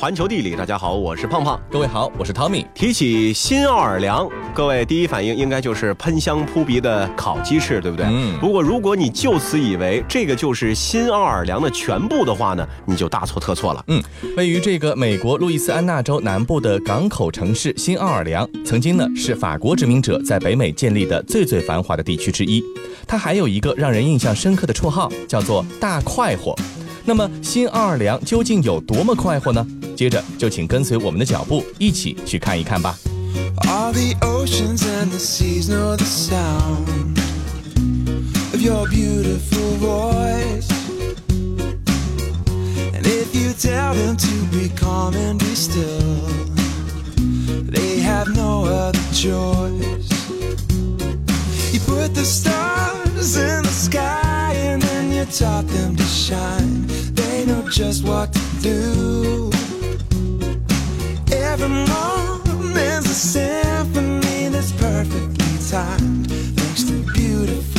环球地理，大家好，我是胖胖。各位好，我是 Tommy。提起新奥尔良，各位第一反应应该就是喷香扑鼻的烤鸡翅，对不对？嗯不过如果你就此以为这个就是新奥尔良的全部的话呢，你就大错特错了。嗯，位于这个美国路易斯安那州南部的港口城市新奥尔良，曾经呢是法国殖民者在北美建立的最最繁华的地区之一。它还有一个让人印象深刻的绰号，叫做“大快活”。那么新奥尔良究竟有多么快活呢？接着就请跟随我们的脚步，一起去看一看吧。All the oceans and the seas know the sound of your beautiful voice. And if you tell them to be calm and be still, they have no other choice. You put the stars taught them to shine. They know just what to do. Every moment's a symphony that's perfectly timed. Thanks to beautiful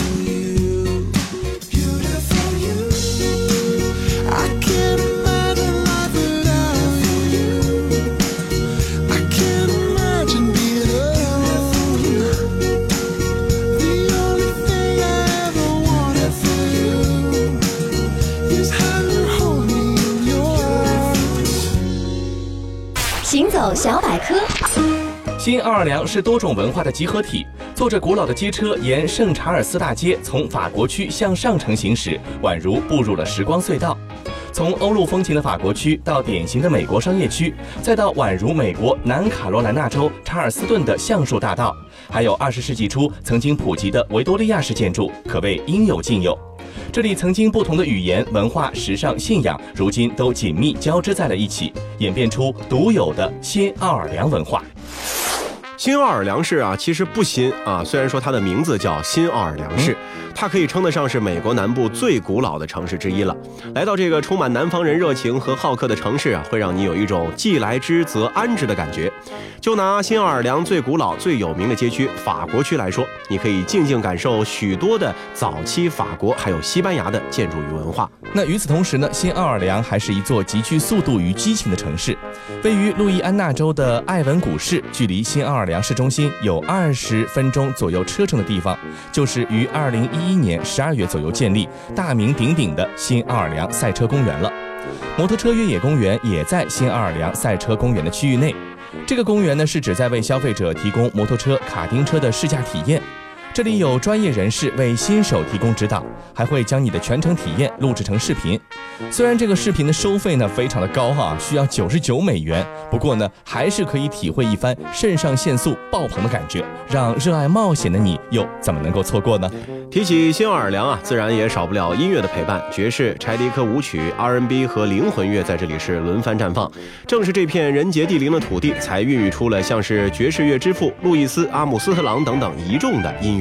新奥尔良是多种文化的集合体，坐着古老的街车沿圣查尔斯大街从法国区向上城行驶，宛如步入了时光隧道。从欧陆风情的法国区到典型的美国商业区，再到宛如美国南卡罗来纳州查尔斯顿的橡树大道，还有二十世纪初曾经普及的维多利亚式建筑，可谓应有尽有。这里曾经不同的语言、文化、时尚、信仰，如今都紧密交织在了一起，演变出独有的新奥尔良文化。新奥尔良市啊，其实不新啊，虽然说它的名字叫新奥尔良市，它可以称得上是美国南部最古老的城市之一了。来到这个充满南方人热情和好客的城市啊，会让你有一种既来之则安之的感觉。就拿新奥尔良最古老、最有名的街区法国区来说，你可以静静感受许多的早期法国还有西班牙的建筑与文化。那与此同时呢，新奥尔良还是一座极具速度与激情的城市。位于路易安那州的艾文谷市，距离新奥尔良市中心有二十分钟左右车程的地方，就是于二零一一年十二月左右建立、大名鼎鼎的新奥尔良赛车公园了。摩托车越野公园也在新奥尔良赛车公园的区域内。这个公园呢，是旨在为消费者提供摩托车、卡丁车的试驾体验。这里有专业人士为新手提供指导，还会将你的全程体验录制成视频。虽然这个视频的收费呢非常的高哈、需要九十九美元，不过呢还是可以体会一番肾上腺素爆棚的感觉，让热爱冒险的你又怎么能够错过呢？提起新奥尔良啊，自然也少不了音乐的陪伴，爵士、柴迪克舞曲、R&B 和灵魂乐在这里是轮番绽放。正是这片人杰地灵的土地，才孕育出了像是爵士乐之父路易斯·阿姆斯特朗等等一众的音乐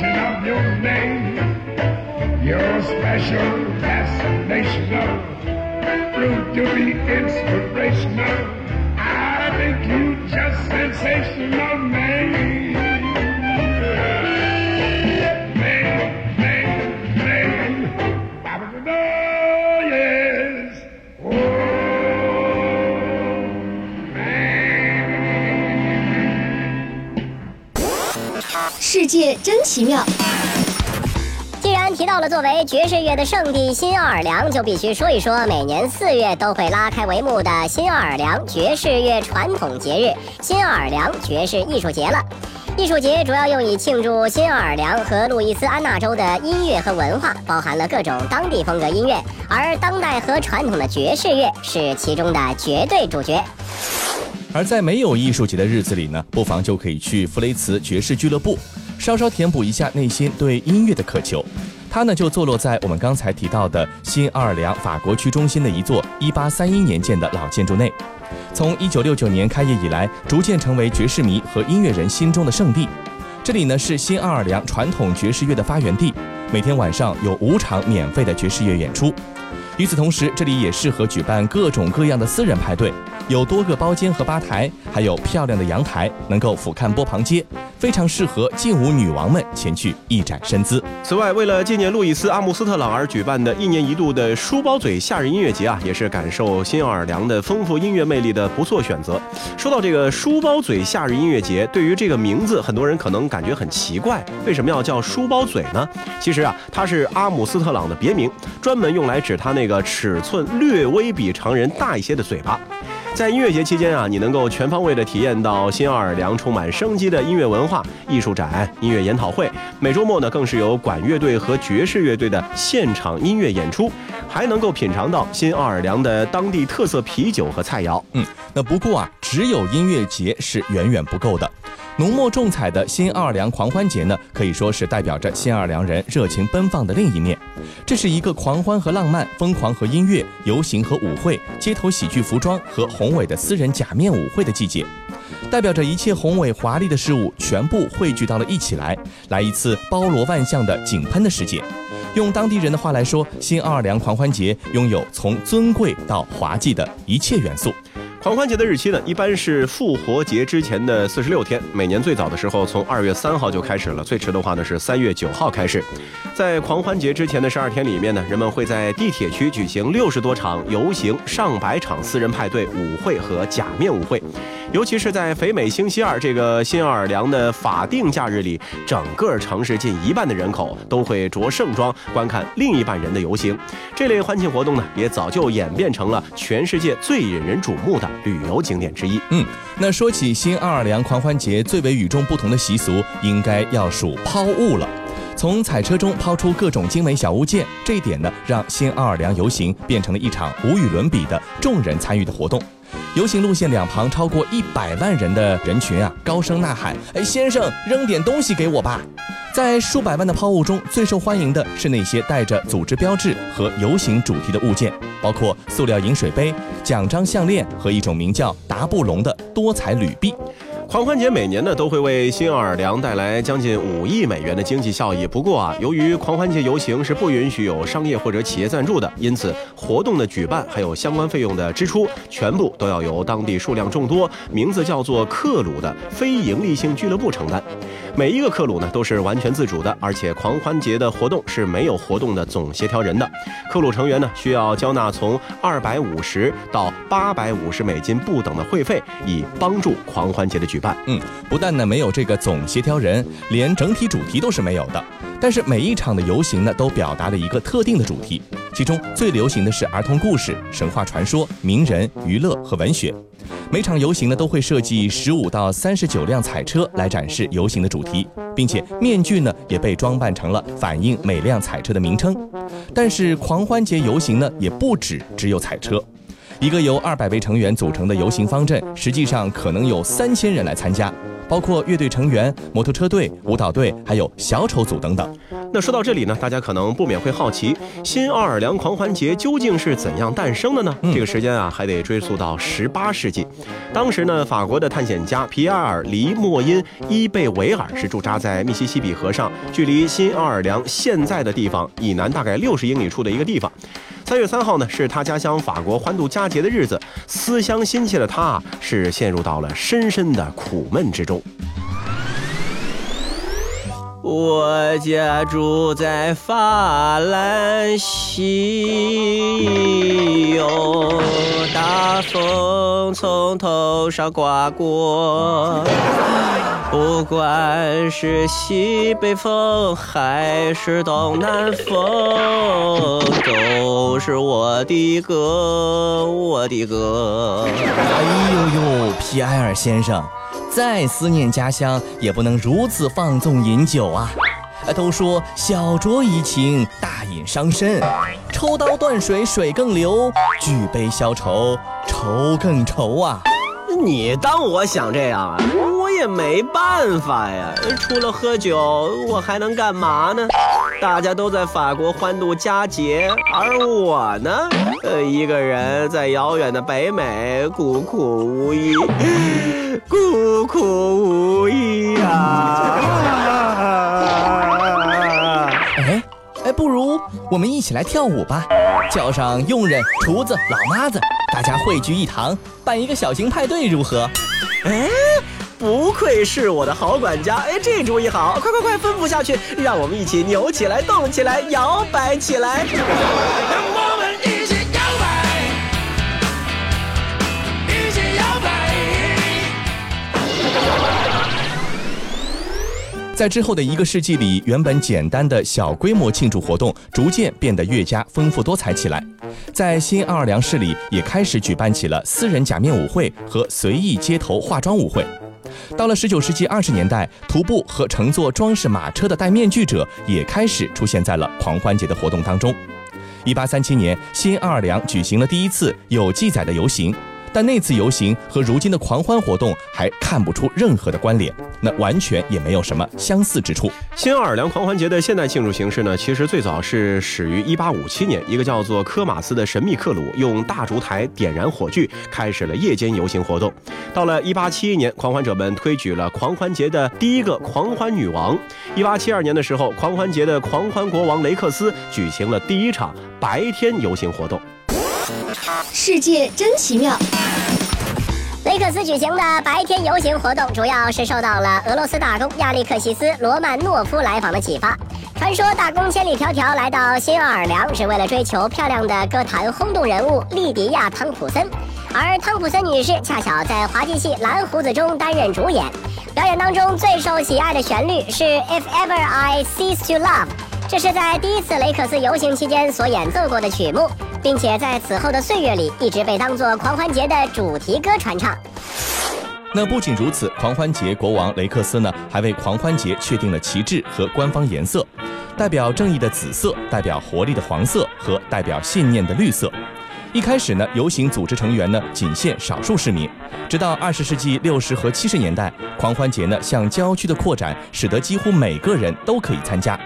mention of your name. Your special fascination of fruit to be inspirational. 界真奇妙。既然提到了作为爵士乐的圣地新奥尔良，就必须说一说每年四月都会拉开帷幕的新奥尔良爵士乐传统节日——新奥尔良爵士艺术节了。艺术节主要用以庆祝新奥尔良和路易斯安那州的音乐和文化，包含了各种当地风格音乐，而当代和传统的爵士乐是其中的绝对主角。而在没有艺术节的日子里呢，不妨就可以去弗雷茨爵士俱乐部，稍稍填补一下内心对音乐的渴求。它呢就坐落在我们刚才提到的新奥尔良法国区中心的一座1831年建的老建筑内。从1969年开业以来，逐渐成为爵士迷和音乐人心中的圣地。这里呢是新奥尔良传统爵士乐的发源地，每天晚上有五场免费的爵士乐演出。与此同时，这里也适合举办各种各样的私人派对，有多个包间和吧台，还有漂亮的阳台，能够俯瞰波旁街，非常适合劲舞女王们前去一展身姿。此外，为了纪念路易斯·阿姆斯特朗而举办的一年一度的书包嘴夏日音乐节啊，也是感受新奥尔良的丰富音乐魅力的不错选择。说到这个书包嘴夏日音乐节，对于这个名字，很多人可能感觉很奇怪，为什么要叫书包嘴呢？其实啊，它是阿姆斯特朗的别名，专门用来指他那个尺寸略微比常人大一些的嘴巴。在音乐节期间啊，你能够全方位的体验到新奥尔良充满生机的音乐文化、艺术展、音乐研讨会。每周末呢，更是有管乐队和爵士乐队的现场音乐演出，还能够品尝到新奥尔良的当地特色啤酒和菜肴。嗯，那不过啊，只有音乐节是远远不够的。浓墨重彩的新奥尔良狂欢节呢，可以说是代表着新奥尔良人热情奔放的另一面。这是一个狂欢和浪漫、疯狂和音乐、游行和舞会、街头喜剧服装和宏伟的私人假面舞会的季节，代表着一切宏伟华丽的事物全部汇聚到了一起来，来一次包罗万象的井喷的世界。用当地人的话来说，新奥尔良狂欢节拥有从尊贵到滑稽的一切元素。狂欢节的日期呢，一般是复活节之前的四十六天。每年最早的时候从二月三号就开始了，最迟的话呢是三月九号开始。在狂欢节之前的十二天里面呢，人们会在地铁区举行六十多场游行、上百场私人派对、舞会和假面舞会。尤其是在北美星期二这个新奥尔良的法定假日里，整个城市近一半的人口都会着盛装观看另一半人的游行。这类欢庆活动呢，也早就演变成了全世界最引人瞩目的旅游景点之一。嗯，那说起新奥尔良狂欢节，最为与众不同的习俗，应该要数抛物了。从彩车中抛出各种精美小物件，这一点呢，让新奥尔良游行变成了一场无与伦比的众人参与的活动。游行路线两旁超过一百万人的人群啊，高声呐喊：“哎，先生，扔点东西给我吧！”在数百万的抛物中，最受欢迎的是那些带着组织标志和游行主题的物件，包括塑料饮水杯、奖章项链和一种名叫达布隆的多彩铝币。狂欢节每年呢都会为新奥尔良带来将近五亿美元的经济效益。不过啊，由于狂欢节游行是不允许有商业或者企业赞助的，因此活动的举办还有相关费用的支出，全部都要由当地数量众多、名字叫做克鲁的非营利性俱乐部承担。每一个克鲁呢都是完全自主的，而且狂欢节的活动是没有活动的总协调人的。克鲁成员呢需要交纳从二百五十到八百五十美金不等的会费，以帮助狂欢节的举办。嗯，不但呢没有这个总协调人，连整体主题都是没有的。但是每一场的游行呢，都表达了一个特定的主题，其中最流行的是儿童故事、神话传说、名人、娱乐和文学。每场游行呢，都会设计十五到三十九辆彩车来展示游行的主题，并且面具呢也被装扮成了反映每辆彩车的名称。但是狂欢节游行呢，也不止只有彩车。一个由二百位成员组成的游行方阵，实际上可能有三千人来参加，包括乐队成员、摩托车队、舞蹈队，还有小丑组等等。那说到这里呢，大家可能不免会好奇，新奥尔良狂欢节究竟是怎样诞生的呢？这个时间啊，还得追溯到十八世纪。当时呢，法国的探险家皮埃尔·黎莫因·伊贝维尔是驻扎在密西西比河上，距离新奥尔良现在的地方以南大概六十英里处的一个地方。三月三号呢，是他家乡法国欢度佳节的日子，思乡心切的他啊，是陷入到了深深的苦闷之中。我家住在法兰西，哟，大风从头上刮过，不管是西北风还是东南风，都是我的歌，我的歌。哎呦呦，皮埃尔先生。再思念家乡，也不能如此放纵饮酒啊！都说小酌怡情，大饮伤身，抽刀断水，水更流；举杯消愁，愁更愁啊！你当我想这样啊？我也没办法呀。除了喝酒，我还能干嘛呢？大家都在法国欢度佳节，而我呢，呃，一个人在遥远的北美孤苦无依，孤苦无依啊！哎哎，不如我们一起来跳舞吧，叫上佣人、厨子、老妈子，大家汇聚一堂，办一个小型派对，如何？哎，不愧是我的好管家！哎，这主意好，快快快，吩咐下去，让我们一起扭起来、动起来、摇摆起来。在之后的一个世纪里，原本简单的小规模庆祝活动逐渐变得越加丰富多彩起来。在新奥尔良市里，也开始举办起了私人假面舞会和随意街头化妆舞会。到了19世纪20年代，徒步和乘坐装饰马车的戴面具者也开始出现在了狂欢节的活动当中。1837年，新奥尔良举行了第一次有记载的游行。但那次游行和如今的狂欢活动还看不出任何的关联，那完全也没有什么相似之处。新奥尔良狂欢节的现代庆祝形式呢，其实最早是始于1857年，一个叫做科马斯的神秘克鲁用大烛台点燃火炬，开始了夜间游行活动。到了1871年，狂欢者们推举了狂欢节的第一个狂欢女王。1872年的时候，狂欢节的狂欢国王雷克斯举行了第一场白天游行活动。世界真奇妙。雷克斯举行的白天游行活动，主要是受到了俄罗斯大公亚历克西斯·罗曼诺夫来访的启发。传说大公千里迢迢来到新奥尔良，是为了追求漂亮的歌坛轰动人物莉迪亚·汤普森，而汤普森女士恰巧在滑稽戏《蓝胡子》中担任主演。表演当中最受喜爱的旋律是《If Ever I Cease to Love》，这是在第一次雷克斯游行期间所演奏过的曲目。并且在此后的岁月里，一直被当作狂欢节的主题歌传唱。那不仅如此，狂欢节国王雷克斯呢，还为狂欢节确定了旗帜和官方颜色，代表正义的紫色，代表活力的黄色和代表信念的绿色。一开始呢，游行组织成员呢仅限少数市民，直到二十世纪六十和七十年代，狂欢节呢向郊区的扩展，使得几乎每个人都可以参加。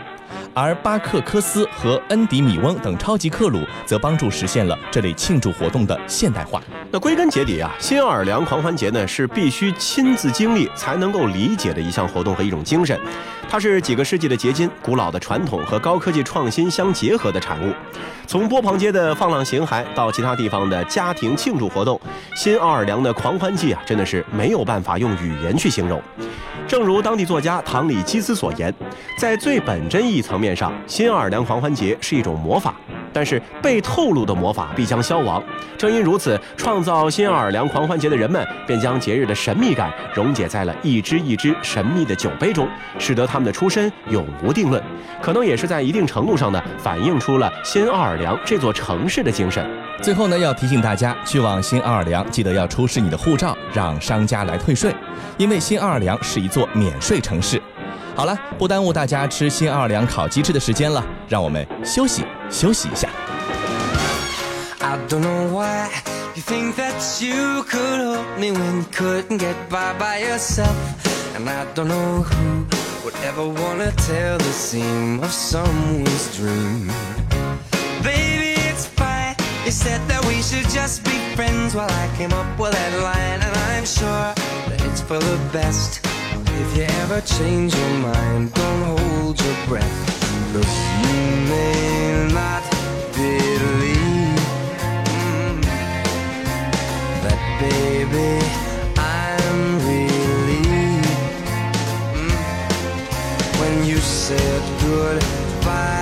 而巴克科斯和恩迪米翁等超级克鲁则帮助实现了这类庆祝活动的现代化。那归根结底啊，新奥尔良狂欢节呢是必须亲自经历才能够理解的一项活动和一种精神。它是几个世纪的结晶，古老的传统和高科技创新相结合的产物。从波旁街的放浪形骸到其他地方的家庭庆祝活动，新奥尔良的狂欢季啊，真的是没有办法用语言去形容。正如当地作家唐里基斯所言，在最本真一层面上，新奥尔良狂欢节是一种魔法。但是被透露的魔法必将消亡。正因如此，创造新奥尔良狂欢节的人们便将节日的神秘感溶解在了一支一支神秘的酒杯中，使得他们的出身永无定论。可能也是在一定程度上呢，反映出了新奥尔良这座城市的精神。最后呢，要提醒大家，去往新奥尔良记得要出示你的护照，让商家来退税，因为新奥尔良是一座免税城市。好了，不耽误大家吃新奥尔良烤鸡翅的时间了，让我们休息休息一下。I don't know why you think that you could help me when you couldn't get by by yourself. And I don't know who would ever wanna tell the seam of someone's dream. Baby, it's fine. You said that we should just be friends while I came up with that line. And I'm sure that it's for the best. If you ever change your mind, don't hold your breath. Look, you may not believe mm, that, baby, I'm relieved mm, when you said goodbye.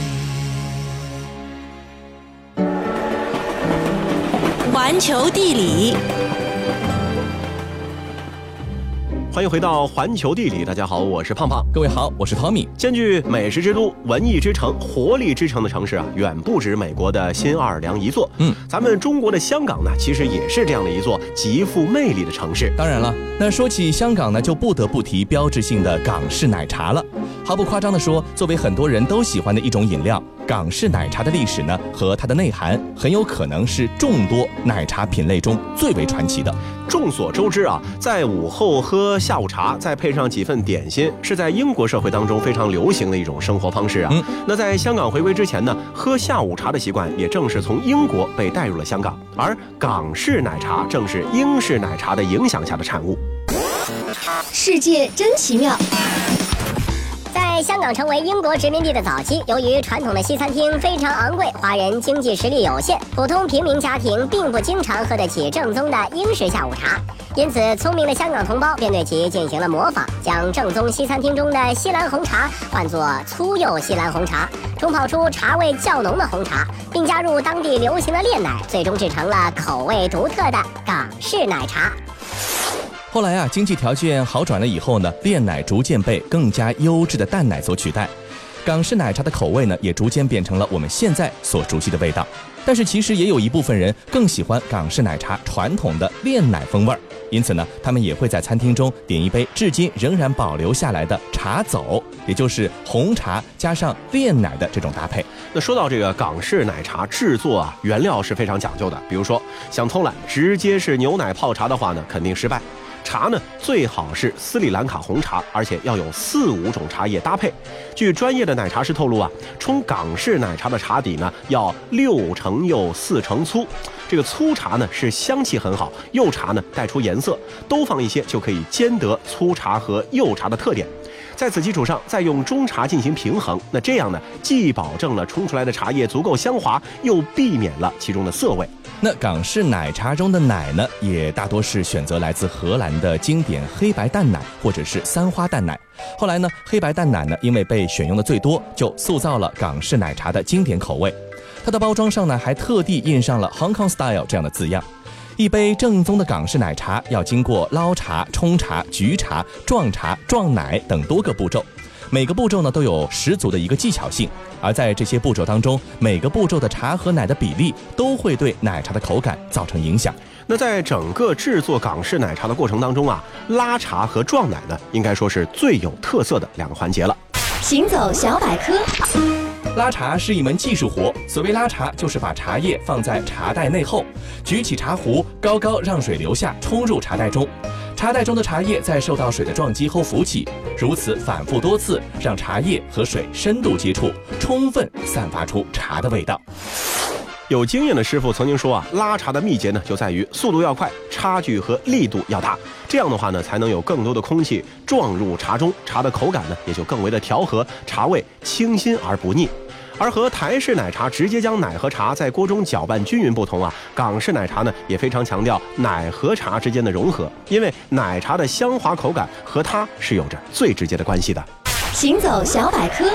环球地理，欢迎回到环球地理，大家好，我是胖胖。各位好，我是 Tommy。兼具美食之都、文艺之城、活力之城的城市啊，远不止美国的新奥尔良一座。嗯，咱们中国的香港呢，其实也是这样的一座极富魅力的城市。当然了，那说起香港呢，就不得不提标志性的港式奶茶了。毫不夸张地说，作为很多人都喜欢的一种饮料，港式奶茶的历史呢和它的内涵，很有可能是众多奶茶品类中最为传奇的。众所周知啊，在午后喝下午茶，再配上几份点心，是在英国社会当中非常流行的一种生活方式啊。嗯那在香港回归之前呢，喝下午茶的习惯也正是从英国被带入了香港，而港式奶茶正是英式奶茶的影响下的产物。世界真奇妙。香港成为英国殖民地的早期，由于传统的西餐厅非常昂贵，华人经济实力有限，普通平民家庭并不经常喝得起正宗的英式下午茶。因此，聪明的香港同胞便对其进行了模仿，将正宗西餐厅中的西兰红茶换作粗幼西兰红茶，冲泡出茶味较浓的红茶，并加入当地流行的炼奶，最终制成了口味独特的港式奶茶。后来啊，经济条件好转了以后呢，炼奶逐渐被更加优质的淡奶所取代，港式奶茶的口味呢，也逐渐变成了我们现在所熟悉的味道。但是其实也有一部分人更喜欢港式奶茶传统的炼奶风味儿，因此呢，他们也会在餐厅中点一杯至今仍然保留下来的茶走，也就是红茶加上炼奶的这种搭配。那说到这个港式奶茶制作啊，原料是非常讲究的。比如说，想偷懒直接是牛奶泡茶的话呢，肯定失败。茶呢，最好是斯里兰卡红茶，而且要有四五种茶叶搭配。据专业的奶茶师透露啊，冲港式奶茶的茶底呢要六成幼四成粗。这个粗茶呢是香气很好，幼茶呢带出颜色，都放一些就可以兼得粗茶和幼茶的特点。在此基础上，再用中茶进行平衡，那这样呢，既保证了冲出来的茶叶足够香滑，又避免了其中的涩味。那港式奶茶中的奶呢，也大多是选择来自荷兰的经典黑白淡奶或者是三花淡奶。后来呢，黑白淡奶呢，因为被选用的最多，就塑造了港式奶茶的经典口味。它的包装上呢，还特地印上了 Hong Kong Style 这样的字样。一杯正宗的港式奶茶要经过捞茶、冲茶、焗茶、撞茶、撞奶等多个步骤。每个步骤呢都有十足的一个技巧性，而在这些步骤当中，每个步骤的茶和奶的比例都会对奶茶的口感造成影响。那在整个制作港式奶茶的过程当中啊，拉茶和撞奶呢，应该说是最有特色的两个环节了。行走小百科，拉茶是一门技术活，所谓拉茶就是把茶叶放在茶袋内后，举起茶壶，高高让水流下，冲入茶袋中。茶袋中的茶叶在受到水的撞击后浮起，如此反复多次，让茶叶和水深度接触，充分散发出茶的味道。有经验的师傅曾经说啊，拉茶的秘诀呢，就在于速度要快，差距和力度要大。这样的话呢，才能有更多的空气撞入茶中，茶的口感呢也就更为的调和，茶味清新而不腻。而和台式奶茶直接将奶和茶在锅中搅拌均匀不同啊，港式奶茶呢也非常强调奶和茶之间的融合，因为奶茶的香滑口感和它是有着最直接的关系的。行走小百科，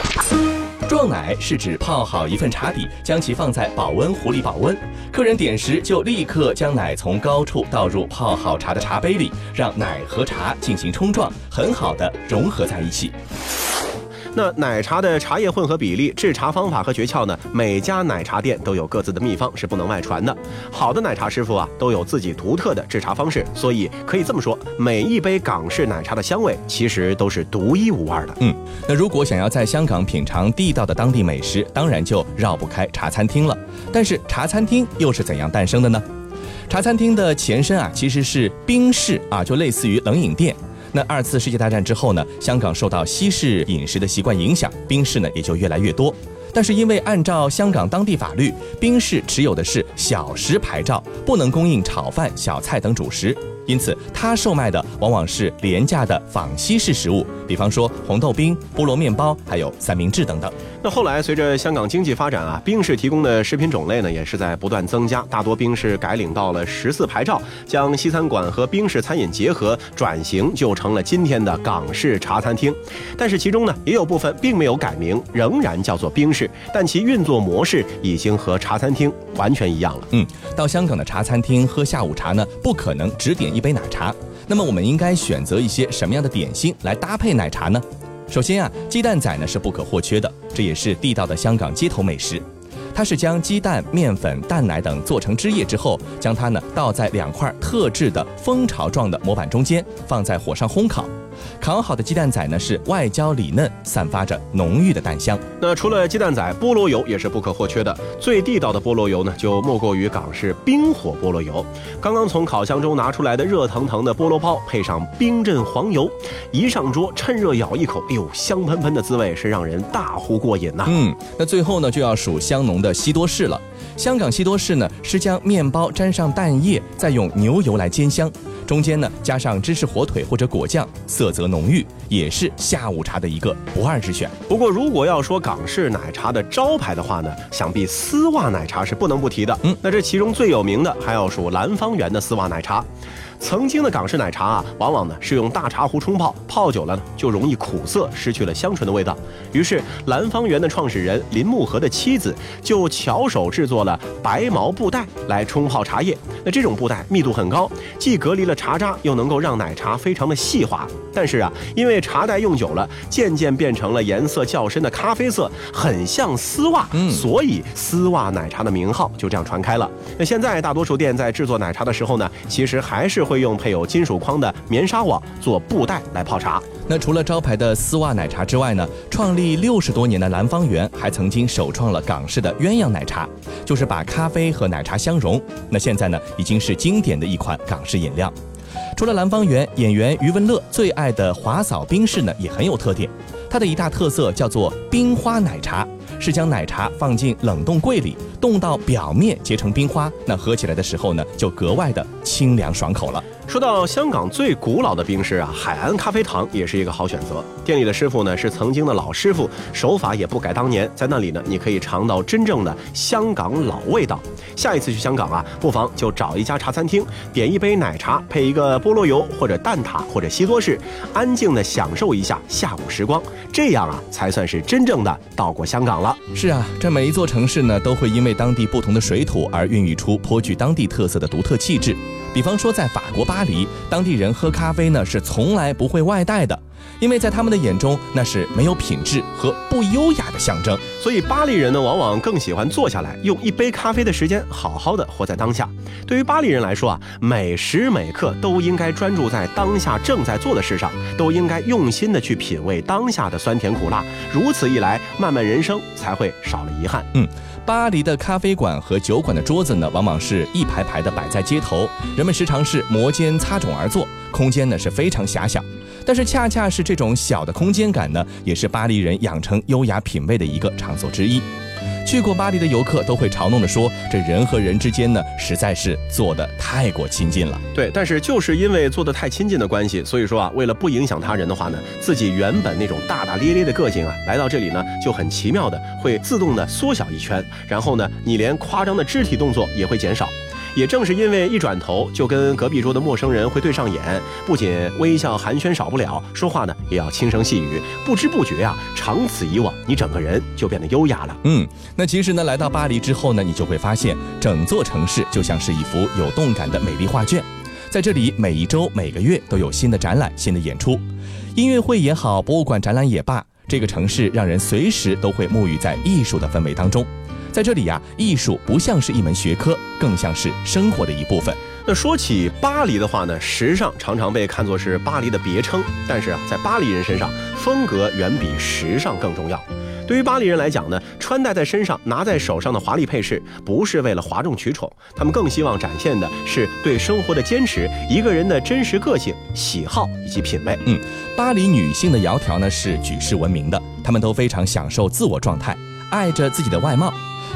撞奶是指泡好一份茶底，将其放在保温壶里保温。客人点时就立刻将奶从高处倒入泡好茶的茶杯里，让奶和茶进行冲撞，很好的融合在一起。那奶茶的茶叶混合比例、制茶方法和诀窍呢？每家奶茶店都有各自的秘方，是不能外传的。好的奶茶师傅啊，都有自己独特的制茶方式，所以可以这么说，每一杯港式奶茶的香味其实都是独一无二的。嗯，那如果想要在香港品尝地道的当地美食，当然就绕不开茶餐厅了。但是茶餐厅又是怎样诞生的呢？茶餐厅的前身啊，其实是冰室啊，就类似于冷饮店。那二次世界大战之后呢，香港受到西式饮食的习惯影响，冰室呢也就越来越多。但是因为按照香港当地法律，冰室持有的是小食牌照，不能供应炒饭、小菜等主食，因此它售卖的往往是廉价的仿西式食物，比方说红豆冰、菠萝面包，还有三明治等等。那后来随着香港经济发展啊，冰室提供的食品种类呢也是在不断增加，大多冰室改领到了十四牌照，将西餐馆和冰室餐饮结合，转型就成了今天的港式茶餐厅。但是其中呢也有部分并没有改名，仍然叫做冰室，但其运作模式已经和茶餐厅完全一样了。嗯，到香港的茶餐厅喝下午茶呢，不可能只点一杯奶茶。那么我们应该选择一些什么样的点心来搭配奶茶呢？首先啊，鸡蛋仔呢是不可或缺的，这也是地道的香港街头美食。它是将鸡蛋、面粉、蛋奶等做成汁液之后，将它呢倒在两块特制的蜂巢状的模板中间，放在火上烘烤。烤好的鸡蛋仔呢是外焦里嫩，散发着浓郁的蛋香。那除了鸡蛋仔，菠萝油也是不可或缺的。最地道的菠萝油呢，就莫过于港式冰火菠萝油。刚刚从烤箱中拿出来的热腾腾的菠萝包，配上冰镇黄油，一上桌趁热咬一口，哎呦，香喷喷的滋味是让人大呼过瘾呐、嗯，那最后呢就要数香浓的西多士了。香港西多士呢是将面包沾上蛋液，再用牛油来煎香，中间呢加上芝士火腿或者果酱，色泽浓郁，也是下午茶的一个不二之选。不过，如果要说港式奶茶的招牌的话呢，想必丝袜奶茶是不能不提的。嗯那这其中最有名的还要数兰芳园的丝袜奶茶。曾经的港式奶茶啊，往往呢是用大茶壶冲泡，泡久了呢就容易苦涩，失去了香醇的味道。于是兰芳园的创始人林木和的妻子就巧手制作了白毛布袋来冲泡茶叶。那这种布袋密度很高，既隔离了茶渣，又能够让奶茶非常的细滑。但是啊，因为茶袋用久了，渐渐变成了颜色较深的咖啡色，很像丝袜，嗯所以丝袜奶茶的名号就这样传开了。那现在大多数店在制作奶茶的时候呢，其实还是会用配有金属框的棉纱网做布袋来泡茶。那除了招牌的丝袜奶茶之外呢，创立六十多年的兰芳园还曾经首创了港式的鸳鸯奶茶，就是把咖啡和奶茶相融。那现在呢，已经是经典的一款港式饮料。除了兰芳园，演员余文乐最爱的华嫂冰室呢也很有特点。它的一大特色叫做冰花奶茶，是将奶茶放进冷冻柜里，冻到表面结成冰花，那喝起来的时候呢，就格外的清凉爽口了。说到香港最古老的冰室啊，海安咖啡堂也是一个好选择。店里的师傅呢是曾经的老师傅，手法也不改当年。在那里呢，你可以尝到真正的香港老味道。下一次去香港啊，不妨就找一家茶餐厅，点一杯奶茶，配一个菠萝油或者蛋挞或者西多士，安静的享受一下下午时光。这样啊，才算是真正的到过香港了。是啊，这每一座城市呢，都会因为当地不同的水土而孕育出颇具当地特色的独特气质。比方说，在法国巴黎，当地人喝咖啡呢是从来不会外带的，因为在他们的眼中，那是没有品质和不优雅的象征。所以巴黎人呢，往往更喜欢坐下来，用一杯咖啡的时间，好好的活在当下。对于巴黎人来说啊，每时每刻都应该专注在当下正在做的事上，都应该用心的去品味当下的酸甜苦辣。如此一来，漫漫人生才会少了遗憾。嗯，巴黎的咖啡馆和酒馆的桌子呢，往往是一排排的摆在街头，人们时常是摩肩擦踵而坐，空间呢是非常狭小。但是恰恰是这种小的空间感呢，也是巴黎人养成优雅品味的一个场所之一。去过巴黎的游客都会嘲弄的说，这人和人之间呢，实在是坐的太过亲近了。对，但是就是因为做的太亲近的关系，所以说啊，为了不影响他人的话呢，自己原本那种大大咧咧的个性啊，来到这里呢，就很奇妙的会自动的缩小一圈，然后呢，你连夸张的肢体动作也会减少。也正是因为一转头就跟隔壁桌的陌生人会对上眼，不仅微笑寒暄少不了，说话呢也要轻声细语，不知不觉啊，长此以往，你整个人就变得优雅了。嗯，那其实呢，来到巴黎之后呢，你就会发现，整座城市就像是一幅有动感的美丽画卷。在这里，每一周、每个月都有新的展览、新的演出，音乐会也好，博物馆展览也罢，这个城市让人随时都会沐浴在艺术的氛围当中。在这里呀、艺术不像是一门学科，更像是生活的一部分。那说起巴黎的话呢，时尚常常被看作是巴黎的别称，但是啊，在巴黎人身上，风格远比时尚更重要。对于巴黎人来讲呢，穿戴在身上、拿在手上的华丽配饰，不是为了哗众取宠，他们更希望展现的是对生活的坚持，一个人的真实个性、喜好以及品味。嗯巴黎女性的窈窕呢是举世闻名的，她们都非常享受自我状态，爱着自己的外貌，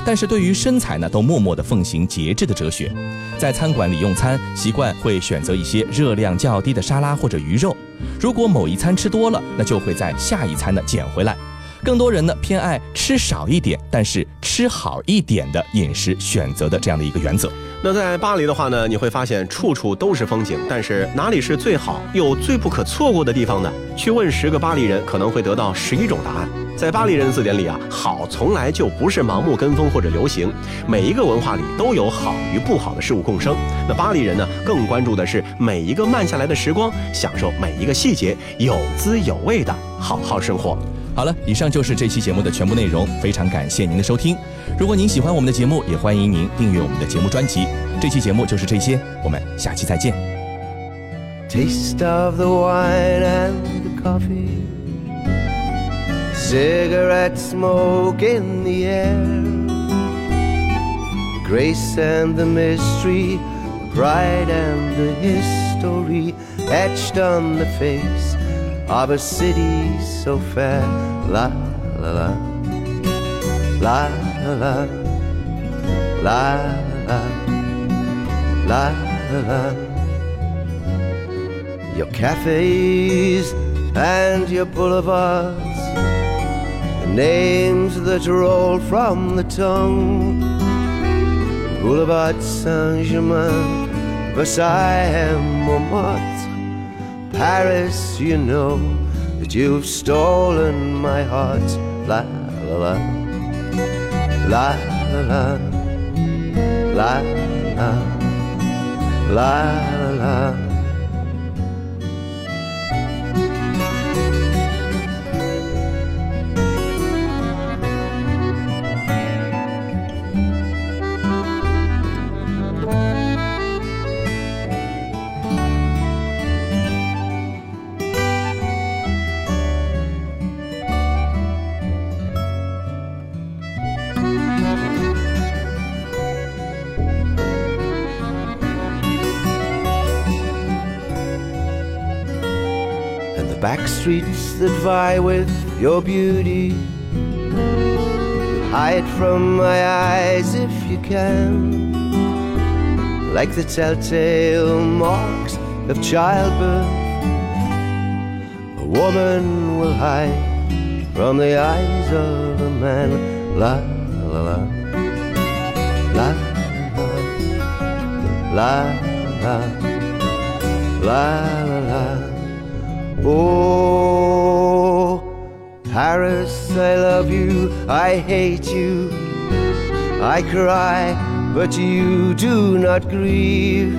但是对于身材呢，都默默地奉行节制的哲学。在餐馆里用餐，习惯会选择一些热量较低的沙拉或者鱼肉。如果某一餐吃多了，那就会在下一餐呢减回来。更多人呢偏爱吃少一点，但是吃好一点的饮食选择的这样的一个原则。那在巴黎的话呢，你会发现处处都是风景，但是哪里是最好又最不可错过的地方呢？去问十个巴黎人，可能会得到十一种答案。在巴黎人的字典里啊，好从来就不是盲目跟风或者流行，每一个文化里都有好与不好的事物共生。那巴黎人呢，更关注的是每一个慢下来的时光，享受每一个细节，有滋有味的好好生活。好了，以上就是这期节目的全部内容，非常感谢您的收听。如果您喜欢我们的节目，也欢迎您订阅我们的节目专辑。这期节目就是这些，我们下期再见。Taste of the wine and the coffee, cigarette smoke in the air, grace and the mystery, pride and the history etched on the face of a city so fair. La la la, la la la, la la la la. Your cafes and your boulevards, names that roll from the tongue. Boulevard Saint Germain, Versailles Montmartre. Paris, you know that you've stolen my heart. La la la, la la la, la la, la la. and back streets that vie with your beauty. Hide from my eyes if you can, like the telltale marks of childbirth. A woman will hide from the eyes of a man. La la la, la la, la la, la la la. Oh, Paris, I love you, I hate you. I cry, but you do not grieve.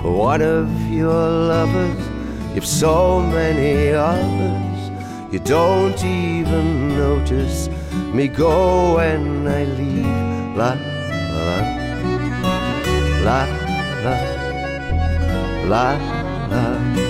For one of your lovers, you've so many others. You don't even notice me go when I leave. La la la, la la la